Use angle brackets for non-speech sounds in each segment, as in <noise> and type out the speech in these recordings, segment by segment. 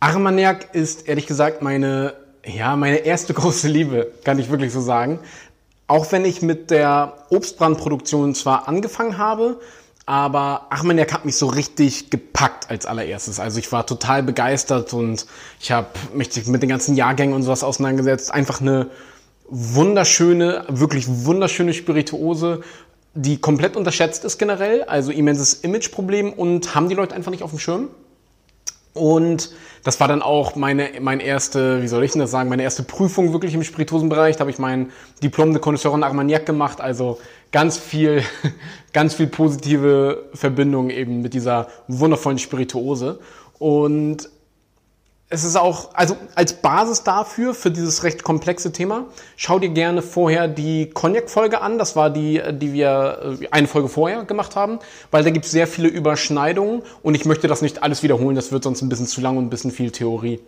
Armagnac ist ehrlich gesagt meine, ja, meine erste <laughs> große Liebe, kann ich wirklich so sagen. Auch wenn ich mit der Obstbrandproduktion zwar angefangen habe, aber Armagnac hat mich so richtig gepackt als allererstes. Also ich war total begeistert und ich habe mich mit den ganzen Jahrgängen und sowas auseinandergesetzt. Einfach eine wunderschöne, wirklich wunderschöne Spirituose, die komplett unterschätzt ist generell. Also immenses Imageproblem und haben die Leute einfach nicht auf dem Schirm. Und das war dann auch meine, meine erste, wie soll ich denn das sagen, meine erste Prüfung wirklich im Spirituosenbereich. Da habe ich mein Diplom de Connoisseur en Armagnac gemacht. Also ganz viel, <laughs> ganz viel positive Verbindung eben mit dieser wundervollen Spirituose. Und es ist auch, also als Basis dafür, für dieses recht komplexe Thema, schau dir gerne vorher die Cognac-Folge an. Das war die, die wir äh, eine Folge vorher gemacht haben, weil da gibt es sehr viele Überschneidungen und ich möchte das nicht alles wiederholen, das wird sonst ein bisschen zu lang und ein bisschen viel Theorie.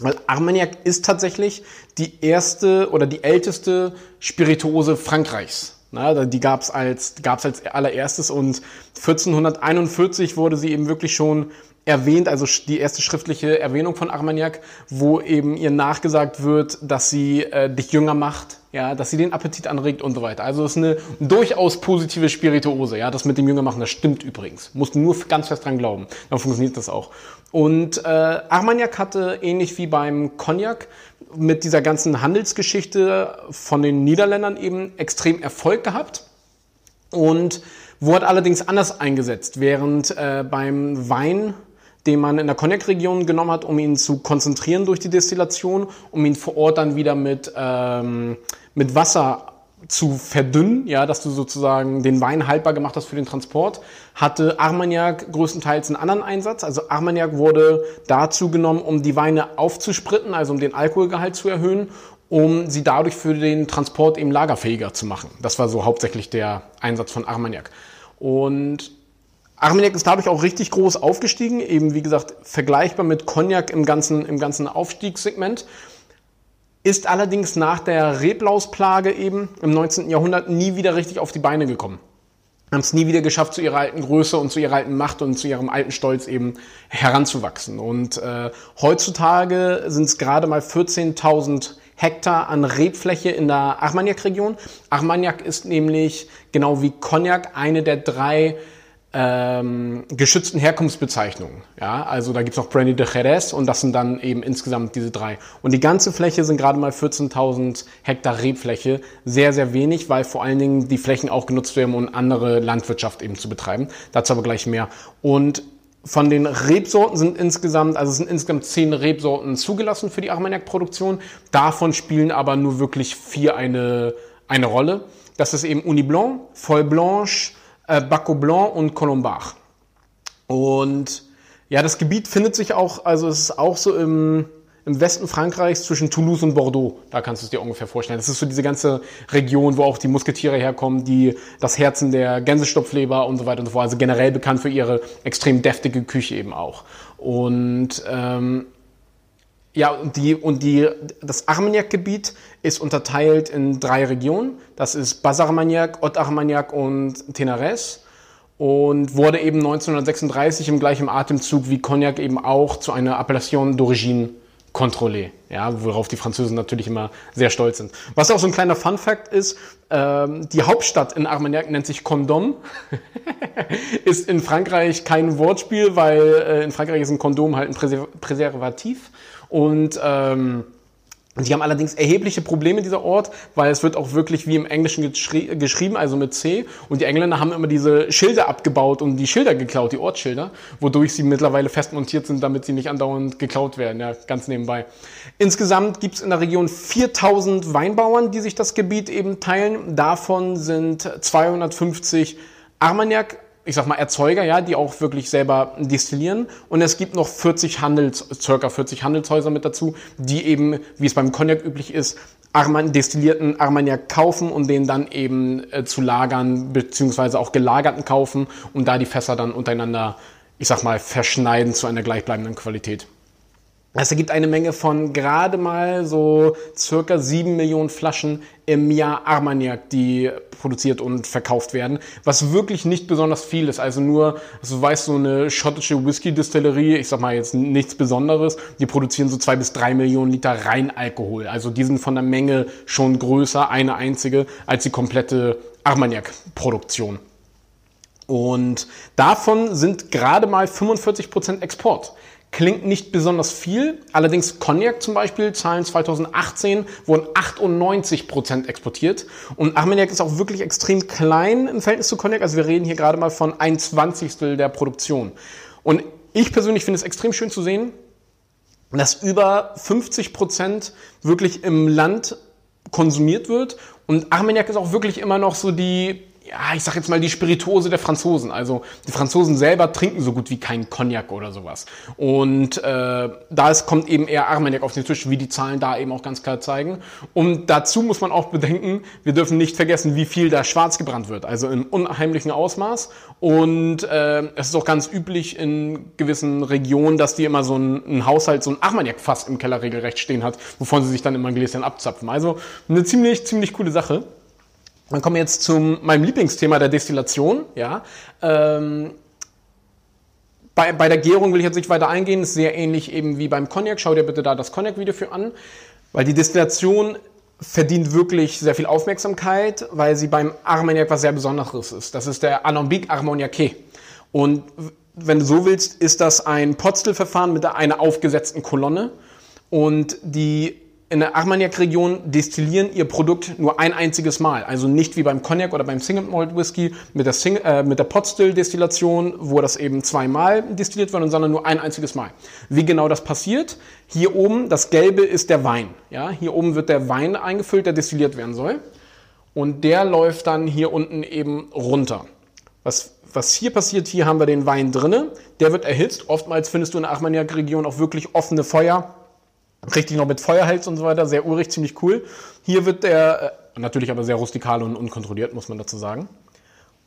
Weil Armagnac ist tatsächlich die erste oder die älteste Spirituose Frankreichs. Die gab es als, gab's als allererstes und 1441 wurde sie eben wirklich schon erwähnt, also die erste schriftliche Erwähnung von Armagnac, wo eben ihr nachgesagt wird, dass sie äh, dich jünger macht, ja, dass sie den Appetit anregt und so weiter. Also es ist eine durchaus positive Spirituose, ja, das mit dem Jünger machen, das stimmt übrigens. Musst nur ganz fest dran glauben, dann funktioniert das auch. Und äh, Armagnac hatte ähnlich wie beim Cognac mit dieser ganzen Handelsgeschichte von den Niederländern eben extrem Erfolg gehabt und wurde allerdings anders eingesetzt, während äh, beim Wein den man in der Cognac-Region genommen hat, um ihn zu konzentrieren durch die Destillation, um ihn vor Ort dann wieder mit, ähm, mit Wasser zu verdünnen, ja, dass du sozusagen den Wein haltbar gemacht hast für den Transport, hatte Armagnac größtenteils einen anderen Einsatz. Also Armagnac wurde dazu genommen, um die Weine aufzuspritten, also um den Alkoholgehalt zu erhöhen, um sie dadurch für den Transport eben lagerfähiger zu machen. Das war so hauptsächlich der Einsatz von Armagnac. Und Armagnac ist dadurch auch richtig groß aufgestiegen, eben wie gesagt vergleichbar mit Cognac im ganzen, im ganzen Aufstiegssegment. Ist allerdings nach der Reblausplage eben im 19. Jahrhundert nie wieder richtig auf die Beine gekommen. Haben es nie wieder geschafft, zu ihrer alten Größe und zu ihrer alten Macht und zu ihrem alten Stolz eben heranzuwachsen. Und äh, heutzutage sind es gerade mal 14.000 Hektar an Rebfläche in der Armagnac-Region. Armagnac ist nämlich genau wie Cognac eine der drei ähm, geschützten Herkunftsbezeichnungen. Ja, also da gibt's noch Brandy de Jerez und das sind dann eben insgesamt diese drei. Und die ganze Fläche sind gerade mal 14.000 Hektar Rebfläche. Sehr, sehr wenig, weil vor allen Dingen die Flächen auch genutzt werden, um andere Landwirtschaft eben zu betreiben. Dazu aber gleich mehr. Und von den Rebsorten sind insgesamt, also es sind insgesamt zehn Rebsorten zugelassen für die Armagnac-Produktion. Davon spielen aber nur wirklich vier eine, eine Rolle. Das ist eben Uni Blanc, Folle Blanche, äh, Baco Blanc und Colombard. Und ja, das Gebiet findet sich auch, also es ist auch so im, im Westen Frankreichs zwischen Toulouse und Bordeaux. Da kannst du es dir ungefähr vorstellen. Das ist so diese ganze Region, wo auch die Musketiere herkommen, die das Herzen der Gänsestopfleber und so weiter und so fort. Also generell bekannt für ihre extrem deftige Küche eben auch. Und ähm, ja, und, die, und die, das Armagnac-Gebiet ist unterteilt in drei Regionen. Das ist Bas-Armagnac, Haute-Armagnac und Tenares. Und wurde eben 1936 im gleichen Atemzug wie Cognac eben auch zu einer Appellation d'origine contrôlée, ja, worauf die Französen natürlich immer sehr stolz sind. Was auch so ein kleiner Fun-Fact ist, ähm, die Hauptstadt in Armagnac nennt sich Condom. <laughs> ist in Frankreich kein Wortspiel, weil äh, in Frankreich ist ein Kondom halt ein Präservativ. Und ähm, Sie haben allerdings erhebliche Probleme, dieser Ort, weil es wird auch wirklich wie im Englischen geschrieben, also mit C. Und die Engländer haben immer diese Schilder abgebaut und die Schilder geklaut, die Ortsschilder, wodurch sie mittlerweile fest montiert sind, damit sie nicht andauernd geklaut werden, ja, ganz nebenbei. Insgesamt gibt es in der Region 4000 Weinbauern, die sich das Gebiet eben teilen. Davon sind 250 Armagnac ich sag mal, Erzeuger, ja, die auch wirklich selber destillieren. Und es gibt noch 40 Handels, circa 40 Handelshäuser mit dazu, die eben, wie es beim Cognac üblich ist, Arman, destillierten Armagnac kaufen und den dann eben äh, zu lagern, beziehungsweise auch gelagerten kaufen und da die Fässer dann untereinander, ich sag mal, verschneiden zu einer gleichbleibenden Qualität. Es ergibt eine Menge von gerade mal so circa sieben Millionen Flaschen im Jahr Armagnac, die produziert und verkauft werden, was wirklich nicht besonders viel ist. Also nur, also du so eine schottische Whisky-Distillerie, ich sag mal jetzt nichts Besonderes, die produzieren so zwei bis drei Millionen Liter Reinalkohol. Also die sind von der Menge schon größer, eine einzige, als die komplette Armagnac-Produktion. Und davon sind gerade mal 45 Prozent Export. Klingt nicht besonders viel, allerdings Cognac zum Beispiel, Zahlen 2018 wurden 98 Prozent exportiert. Und Armagnac ist auch wirklich extrem klein im Verhältnis zu Cognac, also wir reden hier gerade mal von ein Zwanzigstel der Produktion. Und ich persönlich finde es extrem schön zu sehen, dass über 50 Prozent wirklich im Land konsumiert wird. Und Armagnac ist auch wirklich immer noch so die ja, ich sag jetzt mal die Spirituose der Franzosen. Also die Franzosen selber trinken so gut wie keinen Cognac oder sowas. Und äh, da ist, kommt eben eher Armagnac auf den Tisch, wie die Zahlen da eben auch ganz klar zeigen. Und dazu muss man auch bedenken, wir dürfen nicht vergessen, wie viel da schwarz gebrannt wird. Also im unheimlichen Ausmaß. Und äh, es ist auch ganz üblich in gewissen Regionen, dass die immer so ein, ein Haushalt, so ein Armagnac-Fass im Keller regelrecht stehen hat, wovon sie sich dann immer ein Gläschen abzapfen. Also eine ziemlich, ziemlich coole Sache. Dann kommen wir jetzt zu meinem Lieblingsthema der Destillation. Ja, ähm, bei, bei der Gärung will ich jetzt nicht weiter eingehen, ist sehr ähnlich eben wie beim Cognac. Schau dir bitte da das Cognac-Video für an, weil die Destillation verdient wirklich sehr viel Aufmerksamkeit, weil sie beim Armagnac was sehr Besonderes ist. Das ist der Alambic Armagnac. Und wenn du so willst, ist das ein Potstill-Verfahren mit einer aufgesetzten Kolonne. Und die in der Armagnac-Region destillieren ihr Produkt nur ein einziges Mal. Also nicht wie beim Cognac oder beim Single Malt Whisky mit der, Sing äh, mit der Potstill-Destillation, wo das eben zweimal destilliert wird, sondern nur ein einziges Mal. Wie genau das passiert? Hier oben, das Gelbe ist der Wein. Ja, hier oben wird der Wein eingefüllt, der destilliert werden soll. Und der läuft dann hier unten eben runter. Was, was hier passiert, hier haben wir den Wein drinne. Der wird erhitzt. Oftmals findest du in der Armagnac-Region auch wirklich offene Feuer Richtig noch mit Feuerhals und so weiter, sehr urig, ziemlich cool. Hier wird der, äh, natürlich aber sehr rustikal und unkontrolliert, muss man dazu sagen.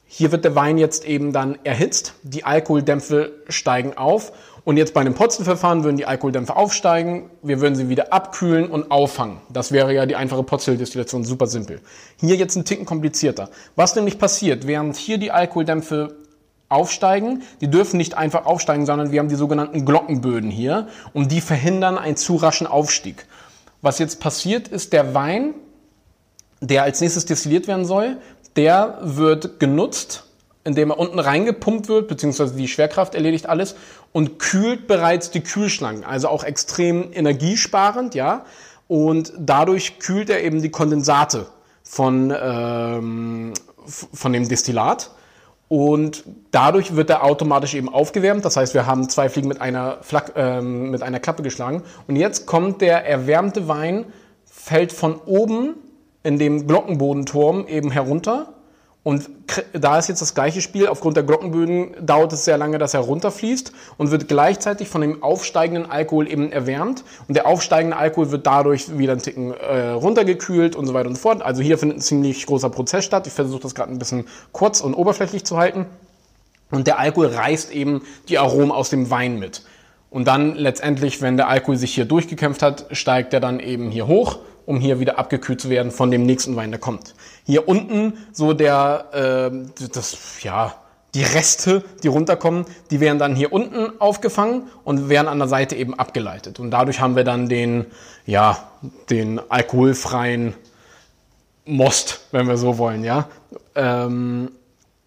Hier wird der Wein jetzt eben dann erhitzt, die Alkoholdämpfe steigen auf und jetzt bei einem Potzelverfahren würden die Alkoholdämpfe aufsteigen, wir würden sie wieder abkühlen und auffangen. Das wäre ja die einfache Potzeldestillation, super simpel. Hier jetzt ein Ticken komplizierter. Was nämlich passiert, während hier die Alkoholdämpfe aufsteigen. Die dürfen nicht einfach aufsteigen, sondern wir haben die sogenannten Glockenböden hier und die verhindern einen zu raschen Aufstieg. Was jetzt passiert ist, der Wein, der als nächstes destilliert werden soll, der wird genutzt, indem er unten reingepumpt wird, beziehungsweise die Schwerkraft erledigt alles und kühlt bereits die Kühlschlangen, also auch extrem energiesparend, ja. Und dadurch kühlt er eben die Kondensate von, ähm, von dem Destillat und dadurch wird er automatisch eben aufgewärmt. Das heißt, wir haben zwei Fliegen mit einer, Flak äh, mit einer Klappe geschlagen. Und jetzt kommt der erwärmte Wein, fällt von oben in dem Glockenbodenturm eben herunter und da ist jetzt das gleiche Spiel. Aufgrund der Glockenböden dauert es sehr lange, dass er runterfließt und wird gleichzeitig von dem aufsteigenden Alkohol eben erwärmt. Und der aufsteigende Alkohol wird dadurch wieder ein Ticken äh, runtergekühlt und so weiter und so fort. Also hier findet ein ziemlich großer Prozess statt. Ich versuche das gerade ein bisschen kurz und oberflächlich zu halten. Und der Alkohol reißt eben die Aromen aus dem Wein mit. Und dann letztendlich, wenn der Alkohol sich hier durchgekämpft hat, steigt er dann eben hier hoch um hier wieder abgekühlt zu werden von dem nächsten Wein, der kommt. Hier unten so der, äh, das, ja, die Reste, die runterkommen, die werden dann hier unten aufgefangen und werden an der Seite eben abgeleitet. Und dadurch haben wir dann den, ja, den alkoholfreien Most, wenn wir so wollen, ja. Ähm,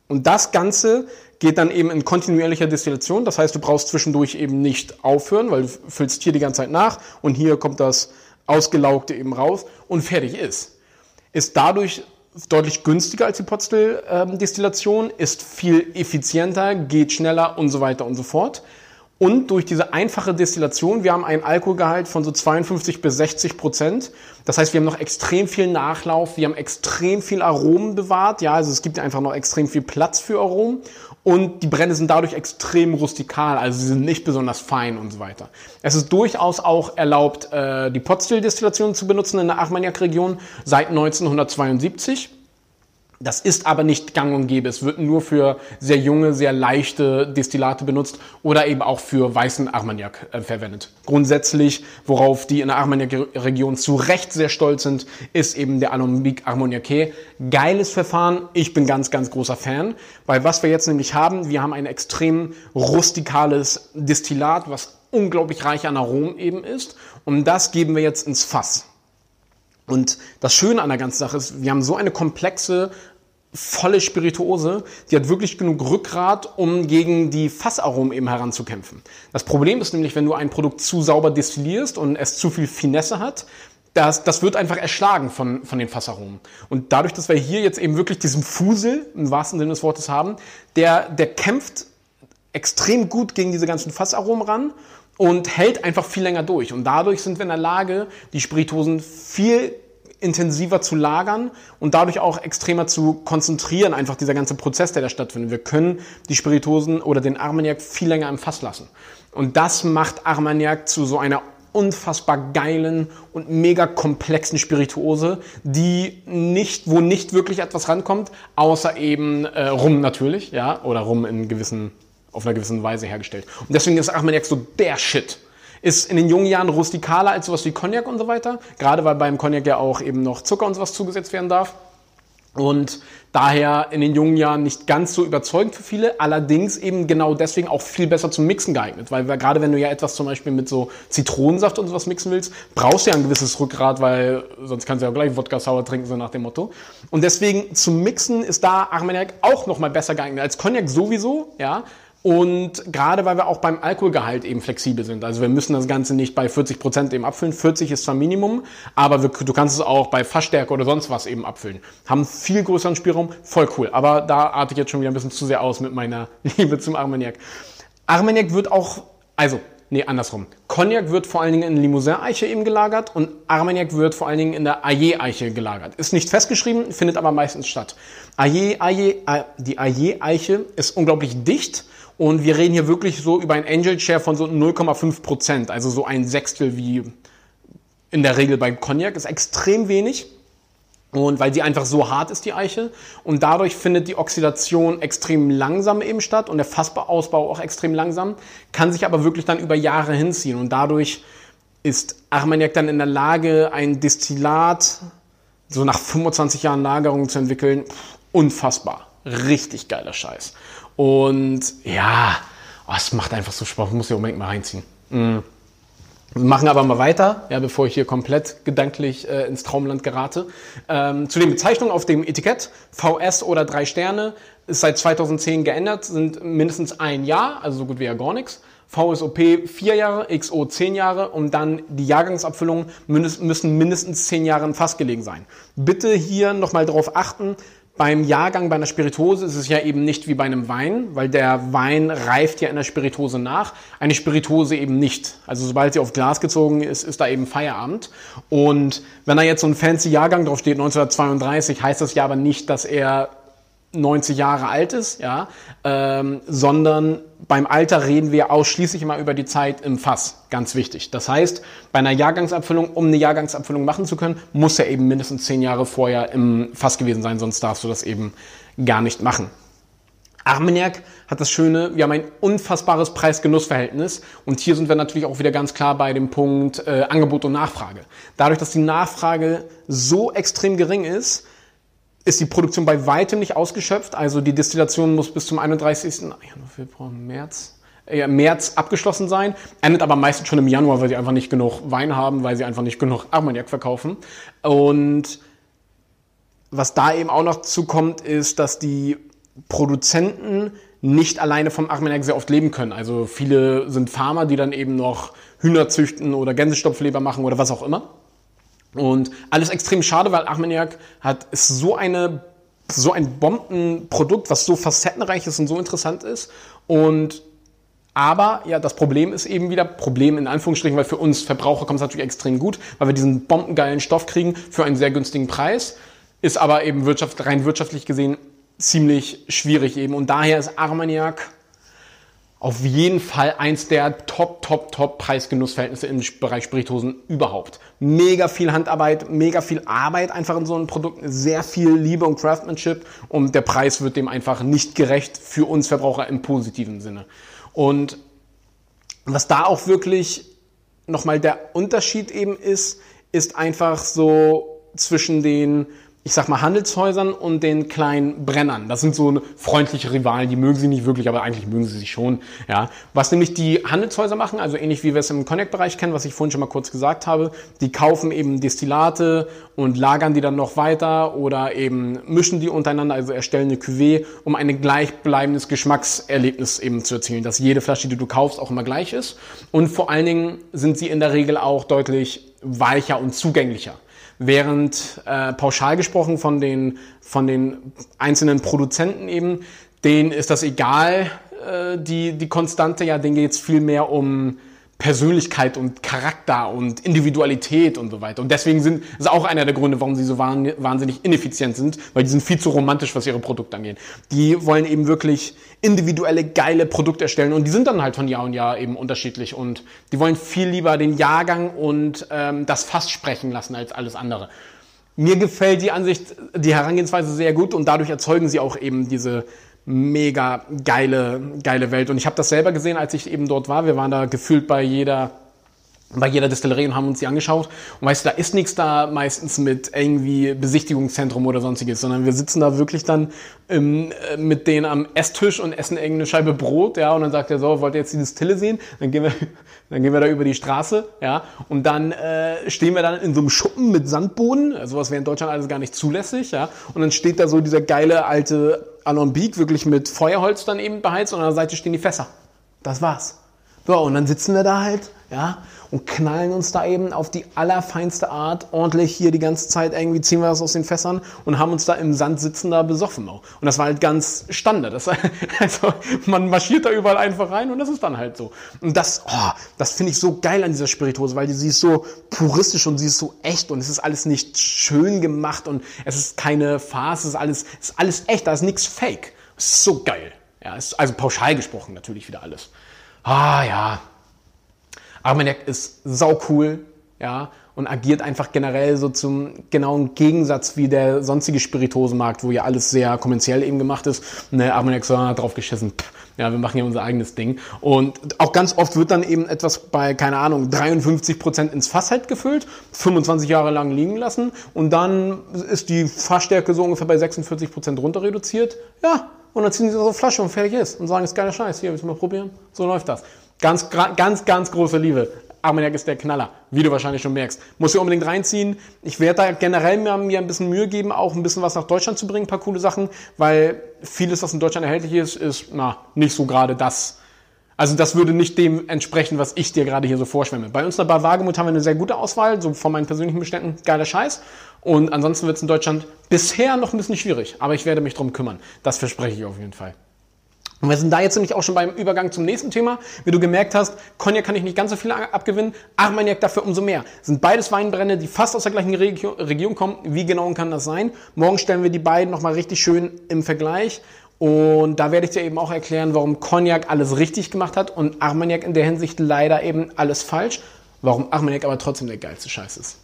und das Ganze geht dann eben in kontinuierlicher Destillation. Das heißt, du brauchst zwischendurch eben nicht aufhören, weil du füllst hier die ganze Zeit nach und hier kommt das Ausgelaugte eben raus und fertig ist. Ist dadurch deutlich günstiger als die Potstill-Destillation, ist viel effizienter, geht schneller und so weiter und so fort. Und durch diese einfache Destillation, wir haben einen Alkoholgehalt von so 52 bis 60 Prozent. Das heißt, wir haben noch extrem viel Nachlauf, wir haben extrem viel Aromen bewahrt. Ja, also es gibt einfach noch extrem viel Platz für Aromen und die Brände sind dadurch extrem rustikal, also sie sind nicht besonders fein und so weiter. Es ist durchaus auch erlaubt, äh, die Potstill-Destillation zu benutzen in der Armagnac-Region seit 1972. Das ist aber nicht gang und gäbe. Es wird nur für sehr junge, sehr leichte Destillate benutzt oder eben auch für weißen Armagnac äh, verwendet. Grundsätzlich, worauf die in der Armagnac-Region zu Recht sehr stolz sind, ist eben der Alambic Armagnac. Geiles Verfahren. Ich bin ganz, ganz großer Fan. Weil was wir jetzt nämlich haben, wir haben ein extrem rustikales Destillat, was unglaublich reich an Aromen eben ist. Und das geben wir jetzt ins Fass. Und das Schöne an der ganzen Sache ist, wir haben so eine komplexe, volle Spirituose, die hat wirklich genug Rückgrat, um gegen die Fassaromen eben heranzukämpfen. Das Problem ist nämlich, wenn du ein Produkt zu sauber destillierst und es zu viel Finesse hat, das, das wird einfach erschlagen von, von den Fassaromen. Und dadurch, dass wir hier jetzt eben wirklich diesen Fusel, im wahrsten Sinne des Wortes haben, der, der kämpft extrem gut gegen diese ganzen Fassaromen ran und hält einfach viel länger durch. Und dadurch sind wir in der Lage, die Spiritosen viel intensiver zu lagern und dadurch auch extremer zu konzentrieren, einfach dieser ganze Prozess, der da stattfindet. Wir können die Spiritosen oder den Armagnac viel länger im Fass lassen. Und das macht Armagnac zu so einer unfassbar geilen und mega komplexen Spirituose, die nicht, wo nicht wirklich etwas rankommt, außer eben äh, Rum natürlich, ja, oder Rum in gewissen, auf einer gewissen Weise hergestellt. Und deswegen ist Armagnac so der Shit. Ist in den jungen Jahren rustikaler als sowas wie Cognac und so weiter. Gerade weil beim Cognac ja auch eben noch Zucker und sowas zugesetzt werden darf. Und daher in den jungen Jahren nicht ganz so überzeugend für viele, allerdings eben genau deswegen auch viel besser zum Mixen geeignet, weil gerade wenn du ja etwas zum Beispiel mit so Zitronensaft und sowas mixen willst, brauchst du ja ein gewisses Rückgrat, weil sonst kannst du ja auch gleich Wodka sauer trinken, so nach dem Motto. Und deswegen zum Mixen ist da Armagnac auch nochmal besser geeignet als Cognac sowieso, ja, und gerade weil wir auch beim Alkoholgehalt eben flexibel sind. Also wir müssen das Ganze nicht bei 40 Prozent eben abfüllen. 40 ist zwar Minimum, aber wir, du kannst es auch bei Fassstärke oder sonst was eben abfüllen. Haben viel größeren Spielraum, voll cool. Aber da arte ich jetzt schon wieder ein bisschen zu sehr aus mit meiner <laughs> Liebe zum Armagnac. Armagnac wird auch, also, nee, andersrum. Cognac wird vor allen Dingen in Limousin-Eiche eben gelagert und Armagnac wird vor allen Dingen in der Ayer-Eiche gelagert. Ist nicht festgeschrieben, findet aber meistens statt. Ayer, Ayer, äh, die Ayer-Eiche ist unglaublich dicht und wir reden hier wirklich so über ein Angel Share von so 0,5 Prozent, also so ein Sechstel wie in der Regel beim Cognac, ist extrem wenig. Und weil sie einfach so hart ist, die Eiche. Und dadurch findet die Oxidation extrem langsam eben statt und der Fassausbau auch extrem langsam, kann sich aber wirklich dann über Jahre hinziehen. Und dadurch ist Armagnac dann in der Lage, ein Destillat so nach 25 Jahren Lagerung zu entwickeln. Unfassbar. Richtig geiler Scheiß. Und ja, oh, es macht einfach so Spaß, muss ich unbedingt mal reinziehen. Mhm. Wir machen aber mal weiter, ja, bevor ich hier komplett gedanklich äh, ins Traumland gerate. Ähm, zu den Bezeichnungen auf dem Etikett, VS oder drei Sterne, ist seit 2010 geändert, sind mindestens ein Jahr, also so gut wie ja gar nichts. VSOP vier Jahre, XO zehn Jahre und dann die Jahrgangsabfüllungen müssen mindestens zehn Jahre im Fass gelegen sein. Bitte hier nochmal darauf achten, beim Jahrgang bei einer Spirituose ist es ja eben nicht wie bei einem Wein, weil der Wein reift ja in der Spirituose nach, eine Spirituose eben nicht. Also sobald sie auf Glas gezogen ist, ist da eben Feierabend. Und wenn da jetzt so ein fancy Jahrgang drauf steht, 1932, heißt das ja aber nicht, dass er 90 Jahre alt ist, ja, ähm, sondern beim Alter reden wir ausschließlich immer über die Zeit im Fass. Ganz wichtig. Das heißt, bei einer Jahrgangsabfüllung, um eine Jahrgangsabfüllung machen zu können, muss er eben mindestens 10 Jahre vorher im Fass gewesen sein, sonst darfst du das eben gar nicht machen. Armagnac hat das Schöne, wir haben ein unfassbares Preis-Genuss-Verhältnis und hier sind wir natürlich auch wieder ganz klar bei dem Punkt äh, Angebot und Nachfrage. Dadurch, dass die Nachfrage so extrem gering ist, ist die Produktion bei weitem nicht ausgeschöpft. Also die Destillation muss bis zum 31. Januar, Februar, März, äh, März abgeschlossen sein. Endet aber meistens schon im Januar, weil sie einfach nicht genug Wein haben, weil sie einfach nicht genug Armagnac verkaufen. Und was da eben auch noch zukommt, ist, dass die Produzenten nicht alleine vom Armagnac sehr oft leben können. Also viele sind Farmer, die dann eben noch Hühner züchten oder Gänsestopfleber machen oder was auch immer. Und alles extrem schade, weil Armagnac hat ist so eine so ein Bombenprodukt, was so facettenreich ist und so interessant ist. Und aber ja, das Problem ist eben wieder, Problem in Anführungsstrichen, weil für uns Verbraucher kommt es natürlich extrem gut, weil wir diesen bombengeilen Stoff kriegen für einen sehr günstigen Preis. Ist aber eben wirtschaft, rein wirtschaftlich gesehen ziemlich schwierig eben. Und daher ist Armagnac auf jeden Fall eins der top, top, top Preisgenussverhältnisse im Bereich Spiritosen überhaupt. Mega viel Handarbeit, mega viel Arbeit einfach in so einem Produkt, sehr viel Liebe und Craftsmanship und der Preis wird dem einfach nicht gerecht für uns Verbraucher im positiven Sinne. Und was da auch wirklich nochmal der Unterschied eben ist, ist einfach so zwischen den ich sag mal, Handelshäusern und den kleinen Brennern. Das sind so freundliche Rivalen, die mögen sie nicht wirklich, aber eigentlich mögen sie sich schon. Ja. Was nämlich die Handelshäuser machen, also ähnlich wie wir es im Connect-Bereich kennen, was ich vorhin schon mal kurz gesagt habe, die kaufen eben Destillate und lagern die dann noch weiter oder eben mischen die untereinander, also erstellen eine Cuvée, um ein gleichbleibendes Geschmackserlebnis eben zu erzielen, dass jede Flasche, die du kaufst, auch immer gleich ist. Und vor allen Dingen sind sie in der Regel auch deutlich weicher und zugänglicher während äh, pauschal gesprochen von den, von den einzelnen Produzenten eben, denen ist das egal, äh, die, die Konstante, ja, denen geht es viel mehr um Persönlichkeit und Charakter und Individualität und so weiter. Und deswegen sind, ist auch einer der Gründe, warum sie so wahnsinnig ineffizient sind, weil die sind viel zu romantisch, was ihre Produkte angeht. Die wollen eben wirklich individuelle, geile Produkte erstellen und die sind dann halt von Jahr und Jahr eben unterschiedlich und die wollen viel lieber den Jahrgang und ähm, das Fass sprechen lassen als alles andere. Mir gefällt die Ansicht, die Herangehensweise sehr gut und dadurch erzeugen sie auch eben diese mega geile, geile Welt. Und ich habe das selber gesehen, als ich eben dort war. Wir waren da gefühlt bei jeder bei jeder Distillerie und haben uns die angeschaut. Und weißt du, da ist nichts da meistens mit irgendwie Besichtigungszentrum oder sonstiges, sondern wir sitzen da wirklich dann ähm, mit denen am Esstisch und essen irgendeine Scheibe Brot, ja, und dann sagt er so, wollt ihr jetzt die Distille sehen? Dann gehen wir, <laughs> dann gehen wir da über die Straße, ja, und dann äh, stehen wir dann in so einem Schuppen mit Sandboden, also was wäre in Deutschland alles gar nicht zulässig, ja, und dann steht da so dieser geile alte Alembic, wirklich mit Feuerholz dann eben beheizt und an der Seite stehen die Fässer. Das war's. So, und dann sitzen wir da halt, ja, und knallen uns da eben auf die allerfeinste Art ordentlich hier die ganze Zeit irgendwie ziehen wir das aus den Fässern und haben uns da im Sand sitzen da besoffen auch. Und das war halt ganz Standard. Das, <laughs> also, man marschiert da überall einfach rein und das ist dann halt so. Und das, oh, das finde ich so geil an dieser Spiritose, weil sie ist so puristisch und sie ist so echt und es ist alles nicht schön gemacht und es ist keine Farce, es ist alles, es ist alles echt, da ist nichts fake. Es ist so geil. Ja, ist also pauschal gesprochen natürlich wieder alles. Ah ja, Armagnac ist sau cool, ja, und agiert einfach generell so zum genauen Gegensatz wie der sonstige Spiritosenmarkt, wo ja alles sehr kommerziell eben gemacht ist. Ne, Armagnac so hat drauf geschissen. Ja, wir machen ja unser eigenes Ding. Und auch ganz oft wird dann eben etwas bei, keine Ahnung, 53 Prozent ins Fass halt gefüllt, 25 Jahre lang liegen lassen und dann ist die Fassstärke so ungefähr bei 46 Prozent runter reduziert. Ja, und dann ziehen sie das auf Flasche und fertig ist und sagen, ist geiler Scheiß, hier, willst du mal probieren? So läuft das. Ganz, ganz, ganz große Liebe. Armagnac ist der Knaller, wie du wahrscheinlich schon merkst. Muss ihr unbedingt reinziehen. Ich werde da generell mir, mir ein bisschen Mühe geben, auch ein bisschen was nach Deutschland zu bringen, ein paar coole Sachen, weil vieles, was in Deutschland erhältlich ist, ist na, nicht so gerade das. Also das würde nicht dem entsprechen, was ich dir gerade hier so vorschwemme. Bei uns der Wagemut haben wir eine sehr gute Auswahl, so von meinen persönlichen Beständen, geiler Scheiß. Und ansonsten wird es in Deutschland bisher noch ein bisschen schwierig, aber ich werde mich drum kümmern. Das verspreche ich auf jeden Fall. Und wir sind da jetzt nämlich auch schon beim Übergang zum nächsten Thema. Wie du gemerkt hast, Cognac kann ich nicht ganz so viel abgewinnen, Armagnac dafür umso mehr. Sind beides Weinbrände, die fast aus der gleichen Region kommen. Wie genau kann das sein? Morgen stellen wir die beiden nochmal richtig schön im Vergleich. Und da werde ich dir eben auch erklären, warum Cognac alles richtig gemacht hat und Armagnac in der Hinsicht leider eben alles falsch. Warum Armagnac aber trotzdem der geilste Scheiß ist.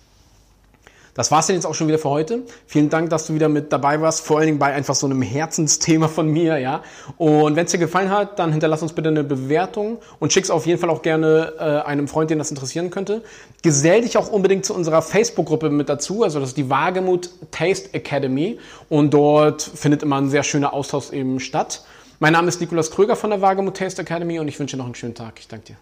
Das war's denn jetzt auch schon wieder für heute. Vielen Dank, dass du wieder mit dabei warst, vor allen Dingen bei einfach so einem Herzensthema von mir, ja. Und wenn es dir gefallen hat, dann hinterlass uns bitte eine Bewertung und schick's auf jeden Fall auch gerne äh, einem Freund, den das interessieren könnte. Gesell dich auch unbedingt zu unserer Facebook-Gruppe mit dazu, also das ist die Wagemut Taste Academy und dort findet immer ein sehr schöner Austausch eben statt. Mein Name ist Nikolas Kröger von der Wagemut Taste Academy und ich wünsche dir noch einen schönen Tag. Ich danke dir.